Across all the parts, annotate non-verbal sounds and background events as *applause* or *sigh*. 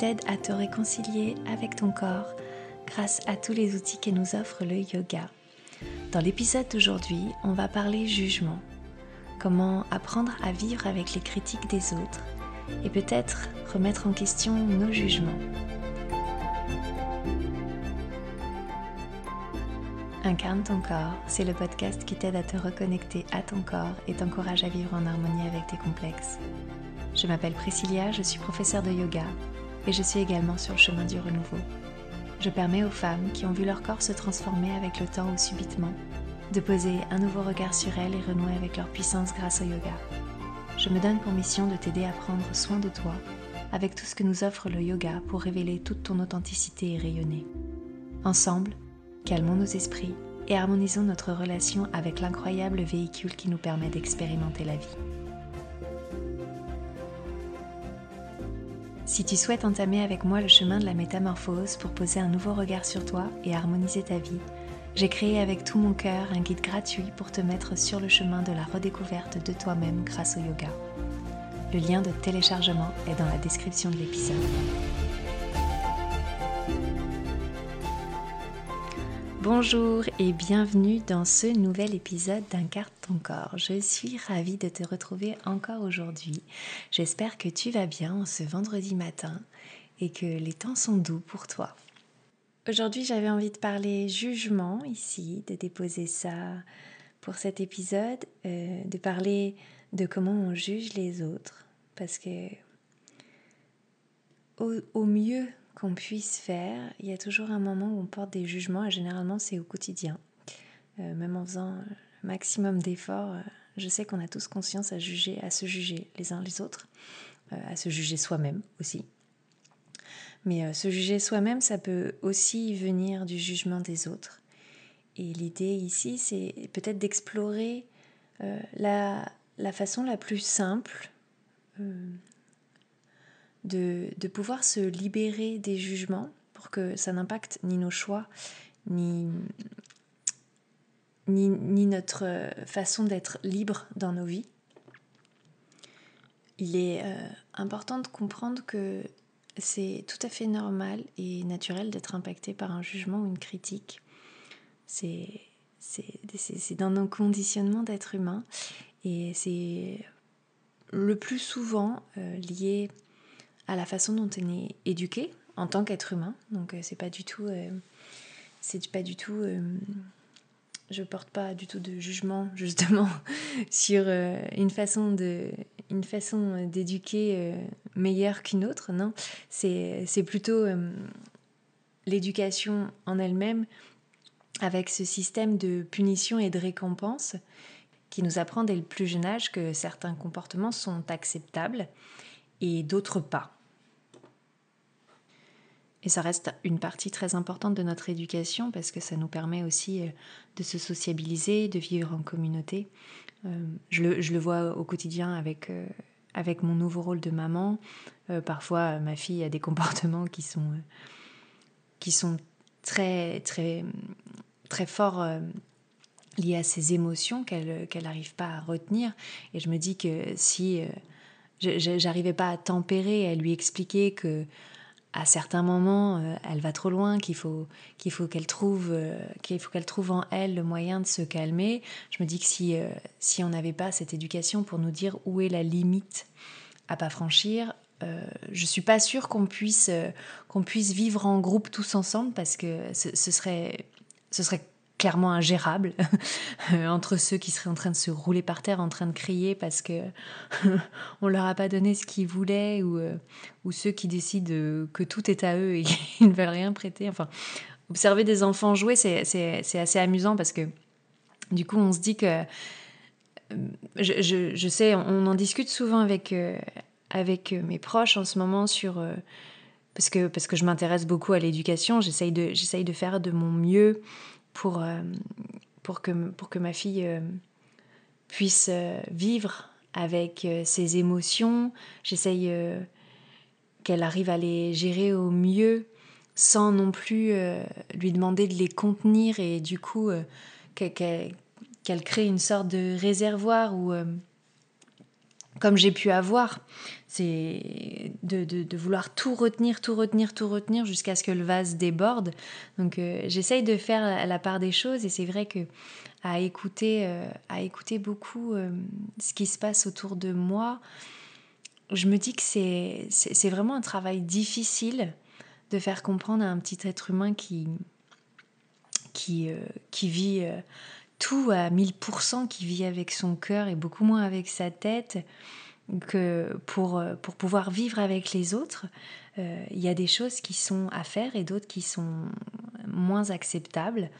t'aide à te réconcilier avec ton corps grâce à tous les outils que nous offre le yoga. Dans l'épisode d'aujourd'hui, on va parler jugement. Comment apprendre à vivre avec les critiques des autres et peut-être remettre en question nos jugements. Incarne ton corps, c'est le podcast qui t'aide à te reconnecter à ton corps et t'encourage à vivre en harmonie avec tes complexes. Je m'appelle Priscilla, je suis professeure de yoga et je suis également sur le chemin du renouveau. Je permets aux femmes qui ont vu leur corps se transformer avec le temps ou subitement de poser un nouveau regard sur elles et renouer avec leur puissance grâce au yoga. Je me donne pour mission de t'aider à prendre soin de toi avec tout ce que nous offre le yoga pour révéler toute ton authenticité et rayonner. Ensemble, calmons nos esprits et harmonisons notre relation avec l'incroyable véhicule qui nous permet d'expérimenter la vie. Si tu souhaites entamer avec moi le chemin de la métamorphose pour poser un nouveau regard sur toi et harmoniser ta vie, j'ai créé avec tout mon cœur un guide gratuit pour te mettre sur le chemin de la redécouverte de toi-même grâce au yoga. Le lien de téléchargement est dans la description de l'épisode. Bonjour et bienvenue dans ce nouvel épisode d'Incarne ton corps. Je suis ravie de te retrouver encore aujourd'hui. J'espère que tu vas bien en ce vendredi matin et que les temps sont doux pour toi. Aujourd'hui j'avais envie de parler jugement ici, de déposer ça pour cet épisode, euh, de parler de comment on juge les autres parce que au mieux qu'on puisse faire, il y a toujours un moment où on porte des jugements et généralement c'est au quotidien. Euh, même en faisant le maximum d'efforts, euh, je sais qu'on a tous conscience à juger, à se juger les uns les autres, euh, à se juger soi-même aussi. Mais se juger soi-même, ça peut aussi venir du jugement des autres. Et l'idée ici, c'est peut-être d'explorer la, la, façon la plus simple de, pouvoir se libérer des jugements pour que ça n'impacte ni nos choix, ni, ni, notre façon d'être libre dans nos vies. Il est euh, important de comprendre que c'est tout à fait normal et naturel d'être impacté par un jugement ou une critique. C'est dans nos conditionnements d'être humain et c'est le plus souvent euh, lié à la façon dont on est éduqué en tant qu'être humain. Donc euh, c'est pas du tout, euh, c'est pas du tout, euh, je porte pas du tout de jugement *laughs* justement sur une façon de, une façon d'éduquer meilleure qu'une autre. Non, c'est c'est plutôt l'éducation en elle-même avec ce système de punition et de récompense qui nous apprend dès le plus jeune âge que certains comportements sont acceptables et d'autres pas. Et ça reste une partie très importante de notre éducation parce que ça nous permet aussi euh, de se sociabiliser, de vivre en communauté. Euh, je, le, vois au quotidien avec, euh, avec mon nouveau rôle de maman. parfois, ma fille a des *laughs* comportements qui sont, qui sont très, très, très forts liés à ses émotions qu'elle qu'elle n'arrive pas à retenir. Et je me dis que si j'arrivais pas à tempérer, à lui expliquer que à certains moments, euh, elle va trop loin, qu'il faut qu'il faut qu'elle trouve euh, qu'il faut qu'elle trouve en elle le moyen de se calmer. Je me dis que si euh, si on n'avait pas cette éducation pour nous dire où est la limite à pas franchir, je suis pas sûre qu'on puisse qu'on puisse vivre en groupe tous ensemble parce que ce, ce serait ce serait clairement ingérable *laughs* euh, entre ceux qui seraient en train de se rouler par terre, en train de crier parce que *laughs* on leur a pas donné ce qu'ils voulaient ou, euh, ou ceux qui décident que tout est à eux et *laughs* qu'ils ne veulent rien prêter. Enfin, observer des enfants jouer, c'est assez amusant parce que du coup, on se dit que euh, je, je, je sais, on en discute souvent avec, avec mes proches en ce moment sur parce que, parce que je m'intéresse beaucoup à l'éducation, j'essaye de, de faire de mon mieux pour, euh, pour, que, pour que ma fille euh, puisse euh, vivre avec ses émotions. J'essaye qu'elle arrive à les gérer au mieux sans non plus lui demander de les contenir et du coup qu'elle crée une sorte de réservoir où comme j'ai pu avoir, c'est de, vouloir tout retenir, tout retenir, tout retenir jusqu'à ce que le vase déborde. Donc euh, j'essaye de faire la part des choses et c'est vrai que à écouter, euh, à écouter beaucoup euh, ce qui se passe autour de moi, je me dis que c'est vraiment un travail difficile de faire comprendre à un petit être humain qui, qui, qui vit tout à 1000%, qui vit avec son cœur et beaucoup moins avec sa tête, que pour, pour pouvoir vivre avec les autres, euh, il y a des choses qui sont à faire et d'autres qui sont moins acceptables.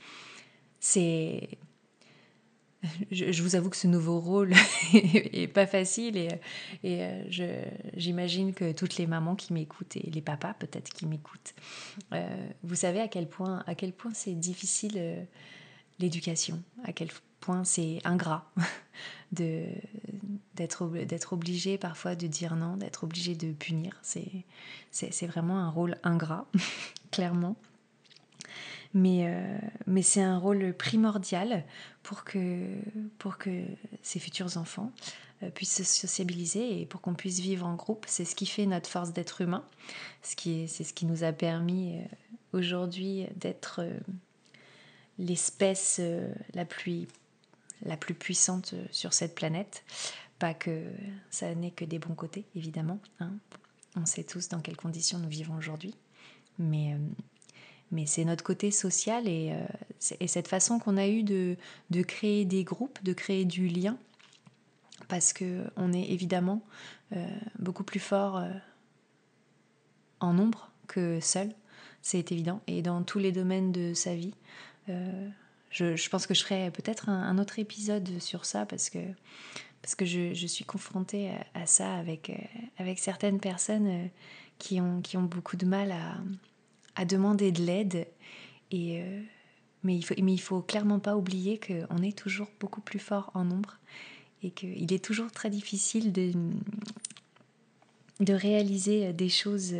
C'est je, vous avoue que ce nouveau rôle *laughs* est pas facile et, et euh, j'imagine que toutes les mamans qui m'écoutent et les papas peut-être qui m'écoutent, euh, vous savez à quel point à quel point c'est difficile l'éducation, à quel point c'est ingrat *laughs* de d'être obligé parfois de dire non, d'être obligé de punir. C'est vraiment un rôle ingrat, *laughs* clairement. Mais, euh, mais c'est un rôle primordial pour que, ces futurs enfants euh, puissent se sociabiliser et pour qu'on puisse vivre en groupe. C'est ce qui fait notre force d'être humain. C'est ce qui nous a permis euh, aujourd'hui d'être l'espèce la plus, puissante sur cette planète. Pas que ça n'est que des bons côtés, évidemment. Hein. On sait tous dans quelles conditions nous vivons aujourd'hui. Mais, euh, mais c'est notre côté social et, et cette façon qu'on a eu de, de, créer des groupes, de créer du lien. Parce qu'on est évidemment beaucoup plus fort en nombre que seul, c'est évident. Et dans tous les domaines de sa vie, euh, je, pense que je ferai peut-être un, autre épisode sur ça parce que, parce que je, suis confrontée à, ça avec, euh, avec certaines personnes euh, qui ont, beaucoup de mal à, demander de l'aide. Et, mais, il faut, faut clairement pas oublier qu'on est toujours beaucoup plus fort en nombre et qu'il est toujours très difficile de, réaliser des choses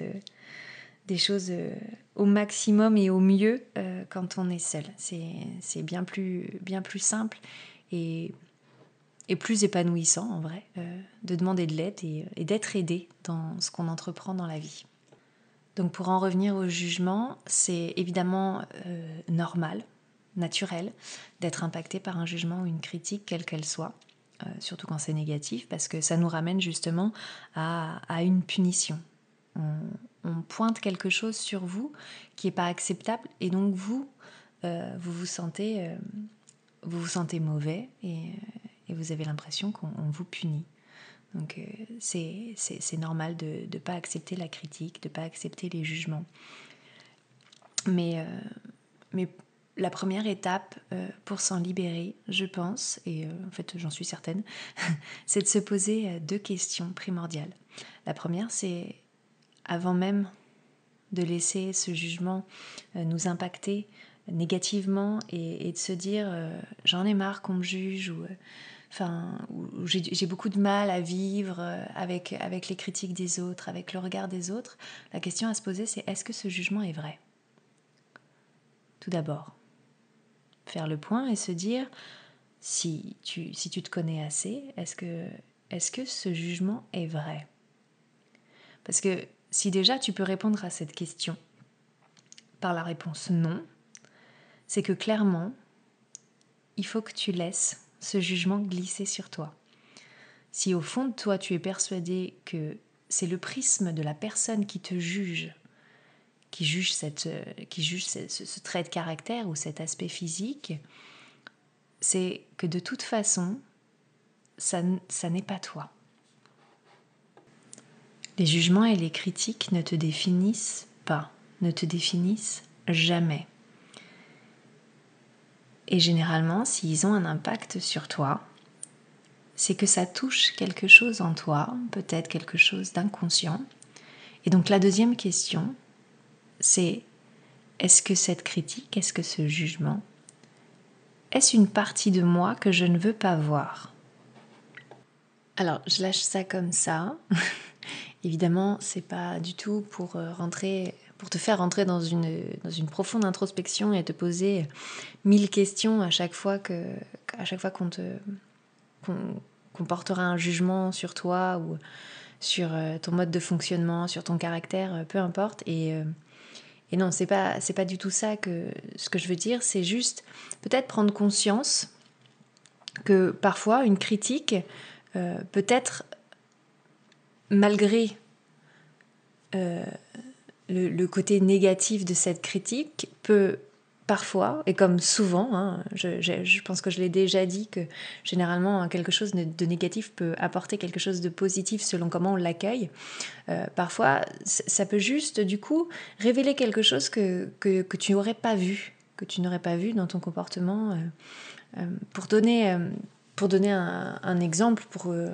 euh, au maximum et au mieux euh, quand on est seul. C'est bien plus, bien plus simple et, et plus épanouissant en vrai euh, de demander de l'aide et, et d'être aidé dans ce qu'on entreprend dans la vie. Donc pour en revenir au jugement, c'est évidemment normal, naturel, d'être impacté par un jugement ou une critique, quelle qu'elle soit. surtout quand c'est négatif, parce que ça nous ramène justement à, une punition. On, pointe quelque chose sur vous qui n'est pas acceptable et donc vous, euh, vous vous sentez, euh, vous vous sentez mauvais et, euh, et vous avez l'impression qu'on vous punit. Donc c'est normal de ne pas accepter la critique, de ne pas accepter les jugements. Mais, mais la première étape pour s'en libérer, je pense, et en fait j'en suis certaine, *laughs* c'est de se poser deux questions primordiales. La première, c'est avant même de laisser ce jugement euh, nous impacter négativement et, de se dire euh, j'en ai marre qu'on me juge euh, enfin, j'ai beaucoup de mal à vivre avec, avec les critiques des autres, avec le regard des autres, la question à se poser c'est est-ce que ce jugement est vrai? Tout d'abord, faire le point et se dire si tu, si tu te connais assez, est-ce que, est que ce jugement est vrai? Parce que si déjà tu peux répondre à cette question par la réponse non, c'est que clairement, il faut que tu laisses ce jugement glisser sur toi. Si au fond de toi tu es persuadé que c'est le prisme de la personne qui te juge, qui juge, cette, qui juge ce, trait de caractère ou cet aspect physique, c'est que de toute façon, ça n'est pas toi. Les jugements et les critiques ne te définissent pas, ne te définissent jamais. Et généralement, s'ils ont un impact sur toi, c'est que ça touche quelque chose en toi, peut-être quelque chose d'inconscient. Et donc la deuxième question, c'est est-ce que cette critique, est-ce que ce jugement, est-ce une partie de moi que je ne veux pas voir? Alors, je lâche ça comme ça. *laughs* Évidemment, c'est pas du tout pour euh, rentrer, pour te faire rentrer dans une, dans une profonde introspection et te poser mille questions à chaque fois que, à chaque fois qu'on te, qu'on portera un jugement sur toi ou sur ton mode de fonctionnement, sur ton caractère, peu importe. Et, et non, c'est pas c'est pas du tout ça que ce que je veux dire. C'est juste peut-être prendre conscience que parfois une critique peut être malgré euh, le, côté négatif de cette critique peut parfois, et comme souvent, hein, je, pense que je l'ai déjà dit, que généralement quelque chose de négatif peut apporter quelque chose de positif selon comment on l'accueille. Euh, parfois, ça peut juste, du coup, révéler quelque chose que, que, tu n'aurais pas vu, que tu n'aurais pas vu dans ton comportement. Euh, pour donner pour donner un, exemple, pour, euh,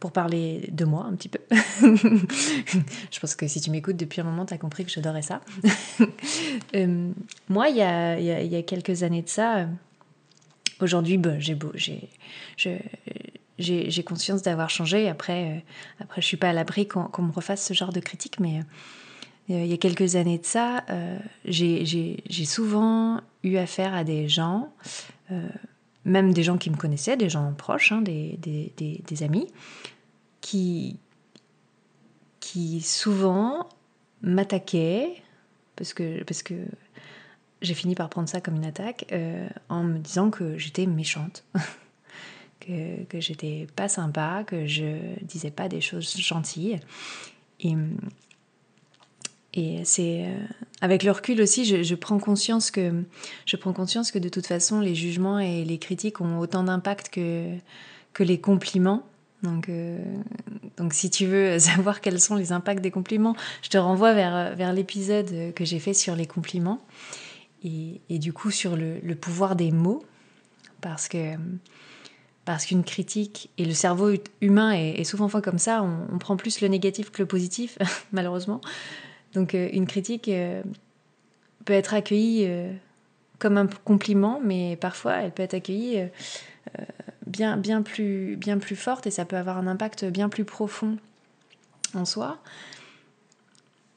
pour parler de moi un petit peu, *laughs* je pense que si tu m'écoutes depuis un moment, tu as compris que j'adorais ça. *laughs* Euh, moi, il y a, il y a, quelques années de ça, aujourd'hui, bah, j'ai beau, j'ai, j'ai, conscience d'avoir changé. Après, euh, après, je suis pas à l'abri qu'on, me refasse ce genre de critique, mais il y a quelques années de ça, j'ai, j'ai souvent eu affaire à des gens même des gens qui me connaissaient, des gens proches, hein, des, des, amis, qui, qui souvent m'attaquaient, parce que, parce que j'ai fini par prendre ça comme une attaque, euh, en me disant que j'étais méchante, *laughs* que, que j'étais pas sympa, que je disais pas des choses gentilles. Et, et c'est euh, avec le recul aussi, je, prends conscience que je prends conscience que de toute façon, les jugements et les critiques ont autant d'impact que que les compliments. Donc, euh, donc si tu veux *laughs* savoir quels sont les impacts des compliments, je te renvoie vers, vers l'épisode que j'ai fait sur les compliments et, et du coup sur le, le, pouvoir des mots. Parce que parce qu'une critique et le cerveau humain est, souvent fait comme ça, on, on, prend plus le négatif que le positif, *laughs* malheureusement. Donc euh, une critique euh, peut être accueillie euh, comme un compliment, mais parfois elle peut être accueillie bien, bien, plus, bien plus forte et ça peut avoir un impact bien plus profond en soi.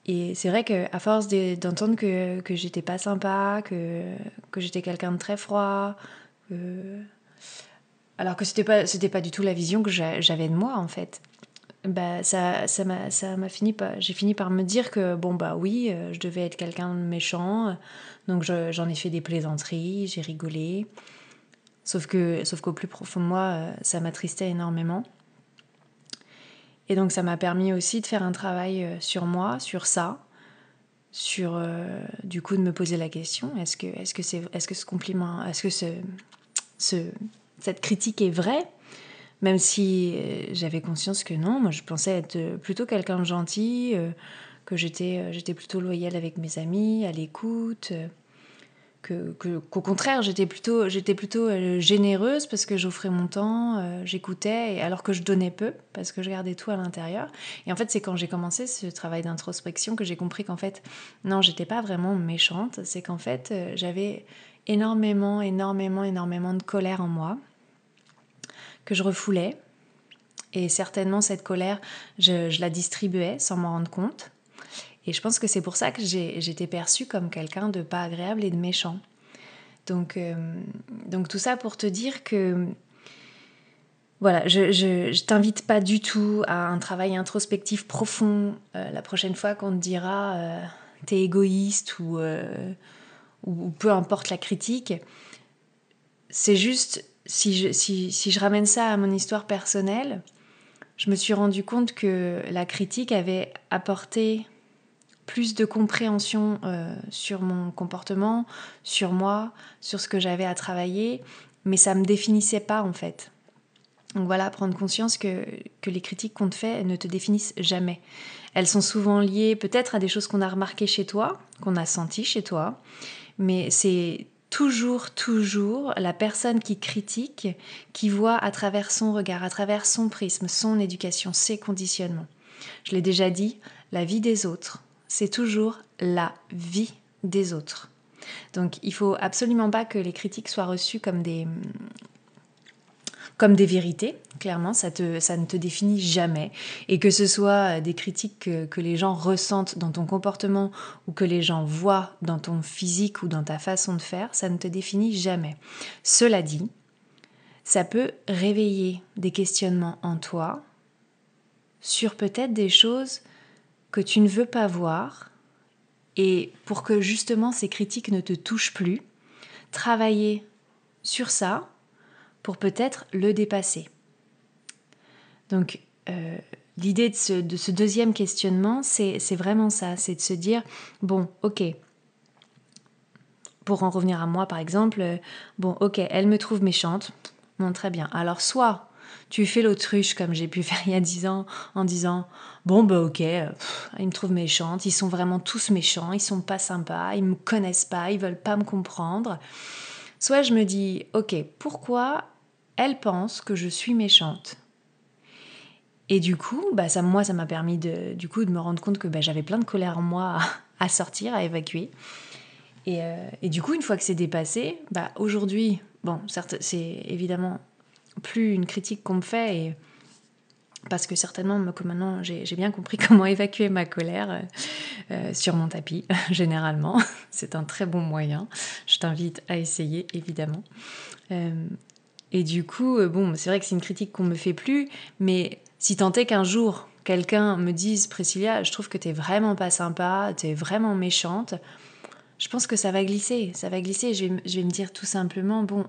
Et c'est vrai qu'à force d'entendre que, que j'étais pas sympa, que, que j'étais quelqu'un de très froid, alors que c'était pas, c'était pas du tout la vision que j'avais de moi en fait bah, ça, ça m'a, ça m'a fini par, j'ai fini par me dire que bon bah oui, euh, je devais être quelqu'un de méchant, donc j'en ai fait des plaisanteries, j'ai rigolé, sauf que, sauf qu'au plus profond de moi, euh, ça m'attristait énormément. Et donc ça m'a permis aussi de faire un travail euh, sur moi, sur ça, sur du coup de me poser la question est-ce que, est-ce que c'est, est-ce que ce compliment, est-ce que ce, ce, cette critique est vraie? Même si euh, j'avais conscience que non, moi je pensais être plutôt quelqu'un de gentil, euh, que j'étais, euh, j'étais plutôt loyale avec mes amis, à l'écoute, que, qu'au contraire j'étais plutôt, j'étais plutôt généreuse parce que j'offrais mon temps, j'écoutais, alors que je donnais peu parce que je gardais tout à l'intérieur. Et en fait c'est quand j'ai commencé ce travail d'introspection que j'ai compris qu'en fait non, j'étais pas vraiment méchante, c'est qu'en fait j'avais énormément, énormément, énormément de colère en moi que je refoulais. Et certainement, cette colère, je, la distribuais sans m'en rendre compte. Et je pense que c'est pour ça que j'étais perçue comme quelqu'un de pas agréable et de méchant. Donc, euh, donc tout ça pour te dire que voilà, je, je, t'invite pas du tout à un travail introspectif profond euh, la prochaine fois qu'on te dira euh, t'es égoïste ou, ou peu importe la critique. C'est juste si je, si, si je ramène ça à mon histoire personnelle, je me suis rendu compte que la critique avait apporté plus de compréhension euh, sur mon comportement, sur moi, sur ce que j'avais à travailler, mais ça ne me définissait pas en fait. Donc voilà, prendre conscience que, que les critiques qu'on te fait ne te définissent jamais. Elles sont souvent liées peut-être à des choses qu'on a remarquées chez toi, qu'on a senties chez toi, mais c'est toujours, toujours la personne qui critique, qui voit à travers son regard, à travers son prisme, son éducation, ses conditionnements. Je l'ai déjà dit, la vie des autres, c'est toujours la vie des autres. Donc il faut absolument pas que les critiques soient reçues comme des, comme des vérités. Clairement, ça, te, ça ne te définit jamais. Et que ce soit des critiques que, que, les gens ressentent dans ton comportement ou que les gens voient dans ton physique ou dans ta façon de faire, ça ne te définit jamais. Cela dit, ça peut réveiller des questionnements en toi sur peut-être des choses que tu ne veux pas voir et pour que justement ces critiques ne te touchent plus, travailler sur ça pour peut-être le dépasser. Donc euh, l'idée de ce, deuxième questionnement, c'est vraiment ça, c'est de se dire, bon, ok, pour en revenir à moi par exemple, euh, bon, ok, elle me trouve méchante, bon, très bien. Alors soit tu fais l'autruche comme j'ai pu *laughs* faire il y a dix ans en disant bon bah ok ils me trouvent méchante ils sont vraiment tous méchants ils sont pas sympas ils me connaissent pas ils veulent pas me comprendre soit je me dis ok pourquoi elle pense que je suis méchante. Et du coup bah ça moi ça m'a permis de du coup de me rendre compte que bah, j'avais plein de colère en moi à, *laughs* sortir à évacuer. Et, euh, et, du coup une fois que c'est dépassé bah aujourd'hui bon certes c'est évidemment plus une critique qu'on me fait et parce que certainement que maintenant j'ai bien compris *laughs* comment évacuer ma colère euh, euh, sur mon tapis *laughs* généralement. C'est un très bon moyen. Je t'invite à essayer évidemment et du coup bon c'est vrai que c'est une critique qu'on me fait plus mais si tant est qu'un jour quelqu'un me dise Priscilla je trouve que t'es vraiment pas sympa t'es vraiment méchante je pense que ça va glisser ça va glisser. Je vais, je vais me dire tout simplement bon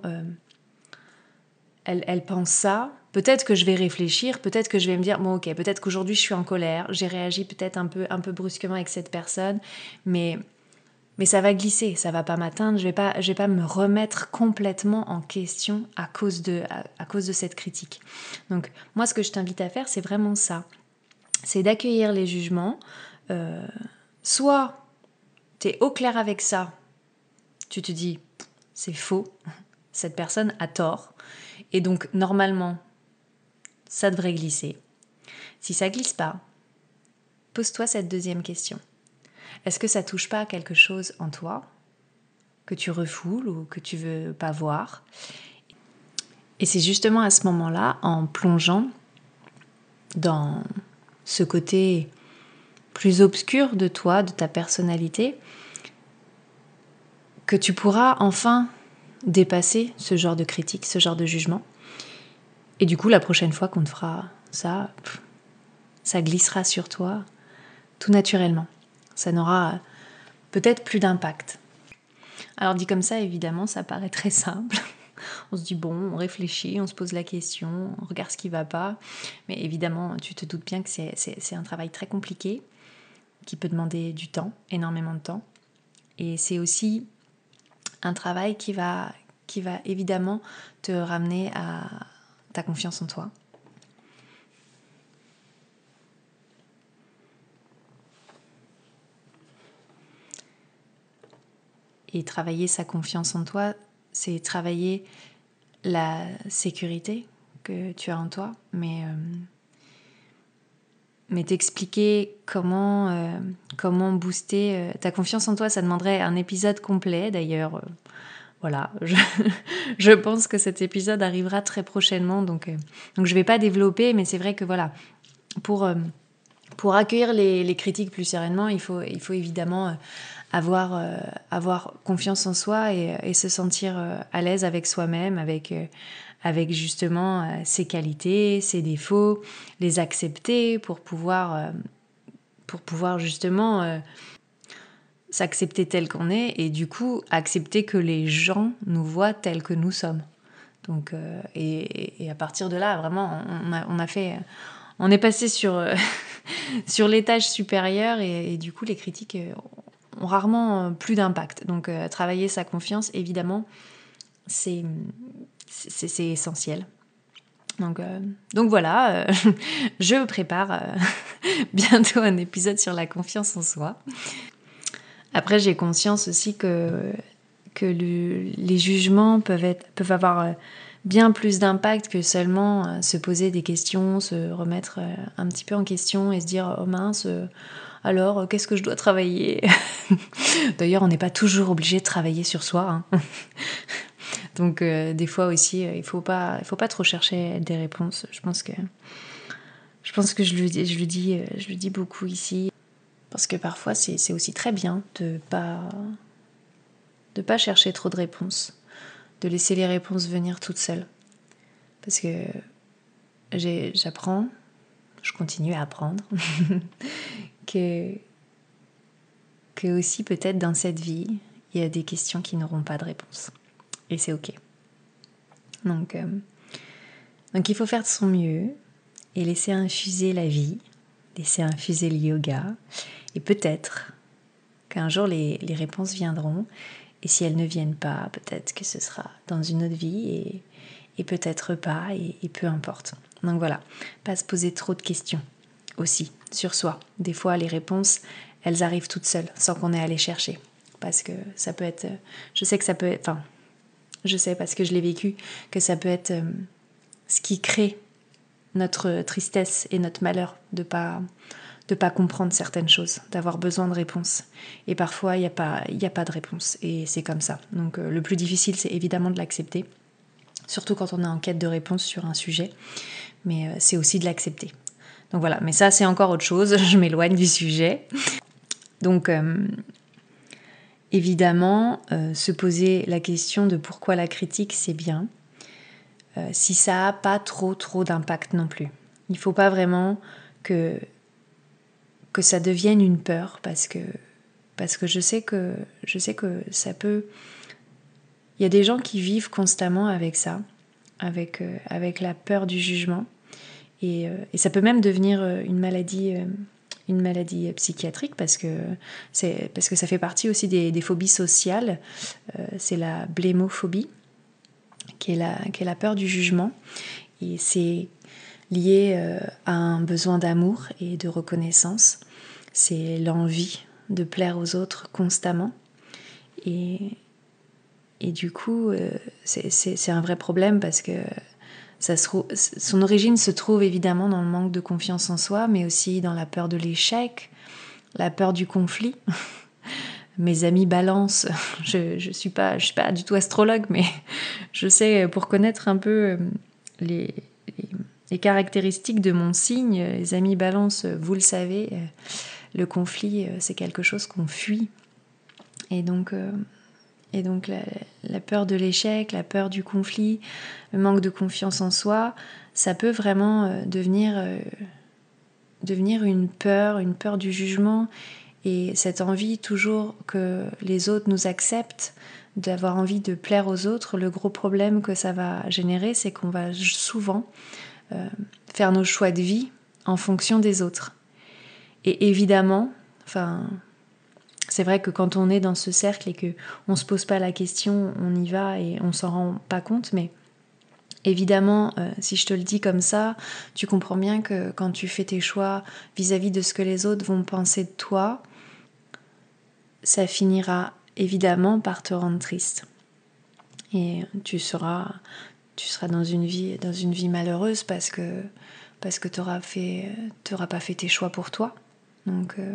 elle, pense ça, peut-être que je vais réfléchir, peut-être que je vais me dire, bon ok, peut-être qu'aujourd'hui je suis en colère, j'ai réagi peut-être un peu, un peu brusquement avec cette personne, mais, mais ça va glisser, ça va pas m'atteindre, je vais pas, je vais pas me remettre complètement en question à cause de, à, cause de cette critique. Donc moi ce que je t'invite à faire, c'est vraiment ça, c'est d'accueillir les jugements, euh, soit tu es au clair avec ça, tu te dis, c'est faux, cette personne a tort, et donc, normalement, ça devrait glisser. Si ça glisse pas, pose-toi cette deuxième question. Est-ce que ça touche pas quelque chose en toi que tu refoules ou que tu veux pas voir? Et c'est justement à ce moment-là, en plongeant dans ce côté plus obscur de toi, de ta personnalité, que tu pourras enfin dépasser ce genre de critique, ce genre de jugement. Et du coup, la prochaine fois qu'on te fera ça, ça glissera sur toi tout naturellement. Ça n'aura peut-être plus d'impact. Alors dit comme ça, évidemment, ça paraît très simple. *laughs* On se dit bon, on réfléchit, on se pose la question, on regarde ce qui va pas. Mais évidemment, tu te doutes bien que c'est un travail très compliqué qui peut demander du temps, énormément de temps. Et c'est aussi un travail qui va, qui va évidemment te ramener à ta confiance en toi. Et travailler sa confiance en toi, c'est travailler la sécurité que tu as en toi, mais, euh, mais t'expliquer comment, euh, comment booster euh, ta confiance en toi, ça demanderait un épisode complet. D'ailleurs voilà, *laughs* je, pense que cet épisode arrivera très prochainement, donc, donc je ne vais pas développer, mais c'est vrai que voilà, pour, pour accueillir les, critiques plus sereinement, il faut, il faut évidemment euh, avoir, avoir confiance en soi et, se sentir à l'aise avec soi-même, avec, avec justement ses qualités, ses défauts, les accepter pour pouvoir, pour pouvoir justement s'accepter tel qu'on est et du coup accepter que les gens nous voient tels que nous sommes. Donc, euh, et, à partir de là, vraiment, on a, fait, on est passé sur, euh, *laughs* sur l'étage supérieur et, du coup, les critiques euh, rarement plus d'impact. Donc, travailler sa confiance, évidemment, c'est, essentiel. Donc, donc voilà, *laughs* je prépare *laughs* bientôt un épisode sur la confiance en soi. Après, j'ai conscience aussi que, que les jugements peuvent, être, peuvent avoir euh, bien plus d'impact que seulement euh, se poser des questions, se remettre euh, un petit peu en question et se dire oh mince, alors qu'est-ce que je dois travailler *laughs* D'ailleurs, on n'est pas toujours obligé de travailler sur soi. Hein. *laughs* Donc, des fois aussi, il ne faut, pas, faut pas trop chercher des réponses. Je pense que, je, pense que je, le, je, dis, je le dis beaucoup ici. Parce que parfois, c'est aussi très bien de pas de pas chercher trop de réponses, de laisser les réponses venir toutes seules. parce que j'apprends, je continue à apprendre, *laughs* que, que aussi peut-être dans cette vie, il y a des questions qui n'auront pas de réponse. Et c'est ok. Donc, euh, donc il faut faire de son mieux et laisser infuser la vie, laisser infuser le yoga. Et peut-être qu'un jour les, les, réponses viendront. Et si elles ne viennent pas, peut-être que ce sera dans une autre vie et, et peut-être pas, et, et, peu importe. Donc voilà, pas se poser trop de questions aussi sur soi. Des fois, les réponses, elles arrivent toutes seules, sans qu'on ait à les chercher. Parce que ça peut être. Je sais que ça peut être. Enfin, je sais parce que je l'ai vécu, que ça peut être euh, ce qui crée notre tristesse et notre malheur de pas de pas comprendre certaines choses, d'avoir besoin de réponses. Et parfois, il n'y a, pas, a pas de réponse. Et c'est comme ça. Donc euh, le plus difficile, c'est évidemment de l'accepter. Surtout quand on est en quête de réponse sur un sujet. Mais euh, c'est aussi de l'accepter. Donc voilà, mais ça c'est encore autre chose, *laughs* je m'éloigne du sujet. Donc évidemment, se poser la question de pourquoi la critique c'est bien, euh, si ça n'a pas trop trop d'impact non plus. Il ne faut pas vraiment que, que ça devienne une peur parce que, parce que je, sais que je sais que ça peut... Il y a des gens qui vivent constamment avec ça, avec, euh, avec la peur du jugement. Et, euh, et, ça peut même devenir une maladie, une maladie psychiatrique parce que, parce que ça fait partie aussi des, phobies sociales. c'est la blémophobie qui est la, qui est la peur du jugement. Et c'est lié euh, à un besoin d'amour et de reconnaissance. C'est l'envie de plaire aux autres constamment. Et, et du coup, euh, c'est un vrai problème parce que ça se, son origine se trouve évidemment dans le manque de confiance en soi, mais aussi dans la peur de l'échec, la peur du conflit. *laughs* mes amis balance. *laughs* Je ne suis, pas, suis pas du tout astrologue, mais *laughs* je sais, pour connaître un peu euh, les, les, caractéristiques de mon signe, les amis balance, vous le savez, euh, le conflit, euh, c'est quelque chose qu'on fuit. Et donc, et donc la, peur de l'échec, la peur du conflit, le manque de confiance en soi, ça peut vraiment devenir, devenir une peur, une peur du jugement et cette envie toujours que les autres nous acceptent, d'avoir envie de plaire aux autres, le gros problème que ça va générer, c'est qu'on va souvent euh, faire nos choix de vie en fonction des autres. Et évidemment, enfin, c'est vrai que quand on est dans ce cercle et que on se pose pas la question, on y va et on s'en rend pas compte, mais Évidemment, euh, si je te le dis comme ça, tu comprends bien que quand tu fais tes choix vis-à-vis de ce que les autres vont penser de toi, ça finira évidemment par te rendre triste. Et tu seras, tu seras dans une vie, dans une vie malheureuse parce que parce que tu n'auras fait, pas fait tes choix pour toi. Donc, euh,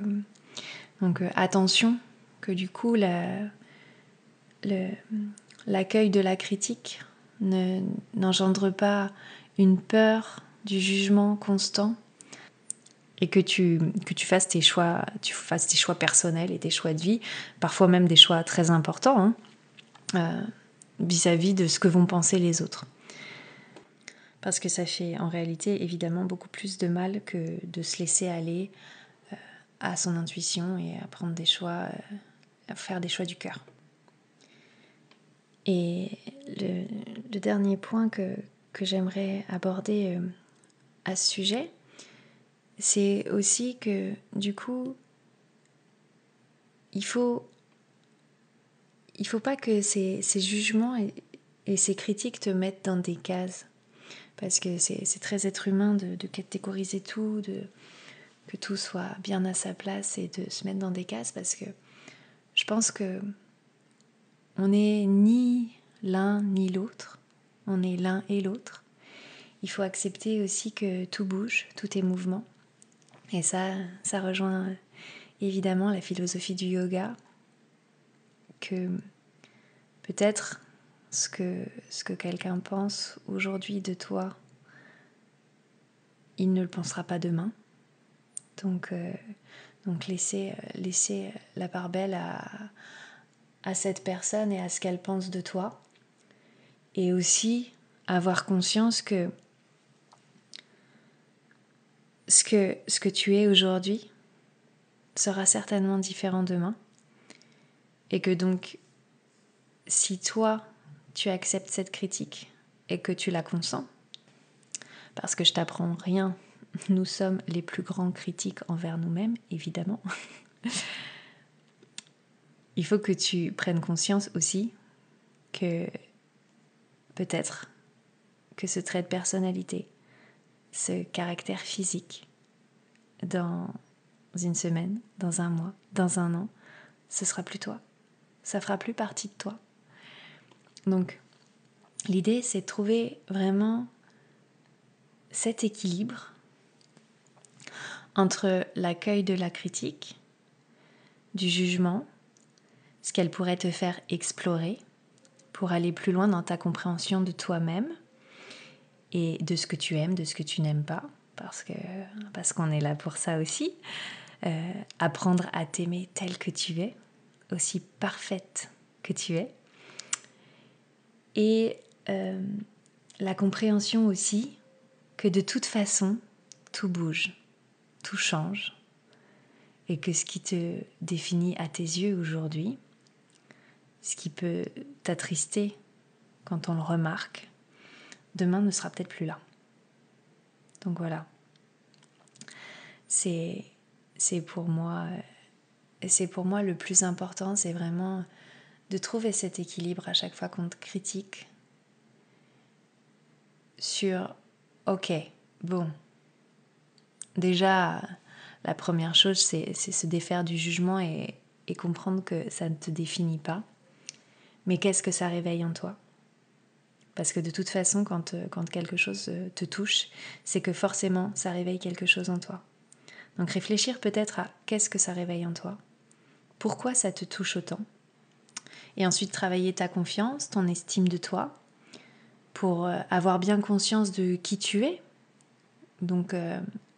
donc euh, attention que du coup l'accueil de la critique n'engendre pas une peur du jugement constant et que tu, que tu fasses tes choix, tu fasses tes choix personnels et tes choix de vie, parfois même des choix très importants hein, euh, vis-à-vis de ce que vont penser les autres. Parce que ça fait en réalité évidemment beaucoup plus de mal que de se laisser aller à son intuition et à prendre des choix, euh, à faire des choix du cœur. Et le, dernier point que, que j'aimerais aborder euh, à ce sujet, c'est aussi que du coup, il faut, il faut pas que ces, ces jugements et, et, ces critiques te mettent dans des cases. Parce que c'est très être humain de, de, catégoriser tout, de, que tout soit bien à sa place et de se mettre dans des cases parce que je pense que on n'est ni l'un ni l'autre on est l'un et l'autre. Il faut accepter aussi que tout bouge, tout est mouvement. Et ça, ça rejoint évidemment la philosophie du yoga, que peut-être ce que, ce que quelqu'un pense aujourd'hui de toi, il ne le pensera pas demain. Donc, euh, donc laissez, laissez la part belle à, à cette personne et à ce qu'elle pense de toi et aussi avoir conscience que ce que, ce que tu es aujourd'hui sera certainement différent demain. Et que donc, si toi, tu acceptes cette critique et que tu la consens, parce que je t'apprends rien, nous sommes les plus grands critiques envers nous-mêmes, évidemment. *laughs* Il faut que tu prennes conscience aussi que peut-être que ce trait de personnalité, ce caractère physique, dans une semaine, dans un mois, dans un an, ce sera plus toi. Ça fera plus partie de toi. Donc, l'idée, c'est de trouver vraiment cet équilibre entre l'accueil de la critique, du jugement, ce qu'elle pourrait te faire explorer pour aller plus loin dans ta compréhension de toi-même et de ce que tu aimes, de ce que tu n'aimes pas, parce que parce qu'on est là pour ça aussi. Euh, apprendre à t'aimer tel que tu es, aussi parfaite que tu es. Et euh, la compréhension aussi que de toute façon, tout bouge, tout change, et que ce qui te définit à tes yeux aujourd'hui, ce qui peut t'attrister quand on le remarque, demain ne sera peut-être plus là. Donc voilà. C'est c'est pour moi c'est pour moi le plus important, c'est vraiment de trouver cet équilibre à chaque fois qu'on te critique sur OK, bon. Déjà la première chose c'est se défaire du jugement et, comprendre que ça ne te définit pas. Mais qu'est-ce que ça réveille en toi? Parce que de toute façon, quand, euh, quelque chose euh, te touche, c'est que forcément, ça réveille quelque chose en toi. Donc réfléchir peut-être à qu'est-ce que ça réveille en toi, pourquoi ça te touche autant, et ensuite travailler ta confiance, ton estime de toi, pour euh, avoir bien conscience de qui tu es, donc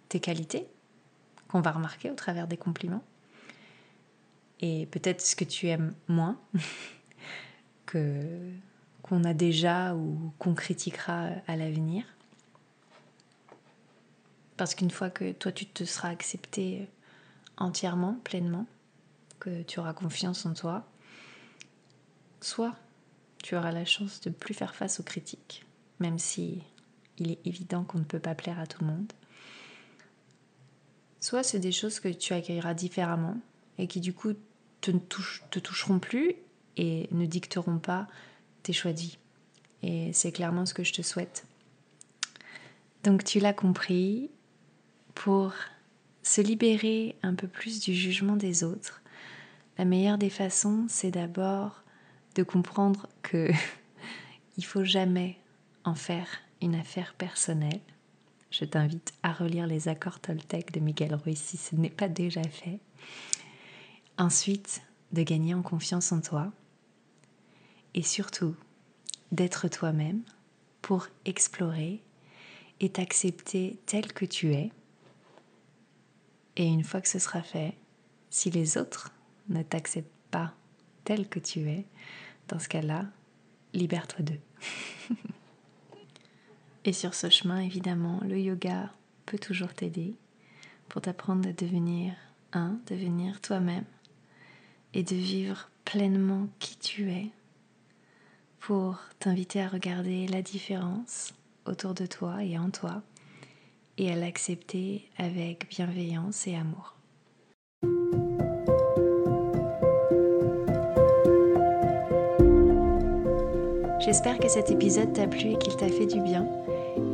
tes qualités, qu'on va remarquer au travers des compliments, et peut-être ce que tu aimes moins, *laughs* que qu'on a déjà ou qu'on critiquera à l'avenir. Parce qu'une fois que toi tu te seras accepté entièrement, pleinement, que tu auras confiance en toi, soit tu auras la chance de plus faire face aux critiques, même si il est évident qu'on ne peut pas plaire à tout le monde. Soit c'est des choses que tu accueilleras différemment et qui du coup te, te toucheront plus et ne dicteront pas tes choix de vie. Et c'est clairement ce que je te souhaite. Donc tu l'as compris, pour se libérer un peu plus du jugement des autres, la meilleure des façons, c'est d'abord de comprendre que *laughs* il faut jamais en faire une affaire personnelle. Je t'invite à relire les accords Toltec de Miguel Ruiz si ce n'est pas déjà fait. Ensuite, de gagner en confiance en toi, et surtout d'être toi-même pour explorer et t'accepter tel que tu es. Et une fois que ce sera fait, si les autres ne t'acceptent pas tel que tu es, dans ce cas-là, libère-toi d'eux. *laughs* et sur ce chemin, évidemment, le yoga peut toujours t'aider pour t'apprendre à devenir un, devenir toi-même et de vivre pleinement qui tu es pour t'inviter à regarder la différence autour de toi et en toi et à l'accepter avec bienveillance et amour. J'espère que cet épisode t'a plu et qu'il t'a fait du bien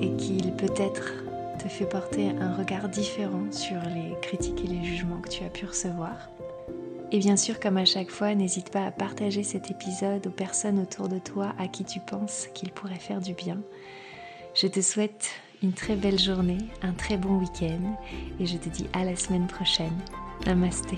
et qu'il peut-être te fait porter un regard différent sur les critiques et les jugements que tu as pu recevoir. Et bien sûr, comme à chaque fois, n'hésite pas à partager cet épisode aux personnes autour de toi à qui tu penses qu'il pourrait faire du bien. Je te souhaite une très belle journée, un très bon week-end et je te dis à la semaine prochaine. Namasté.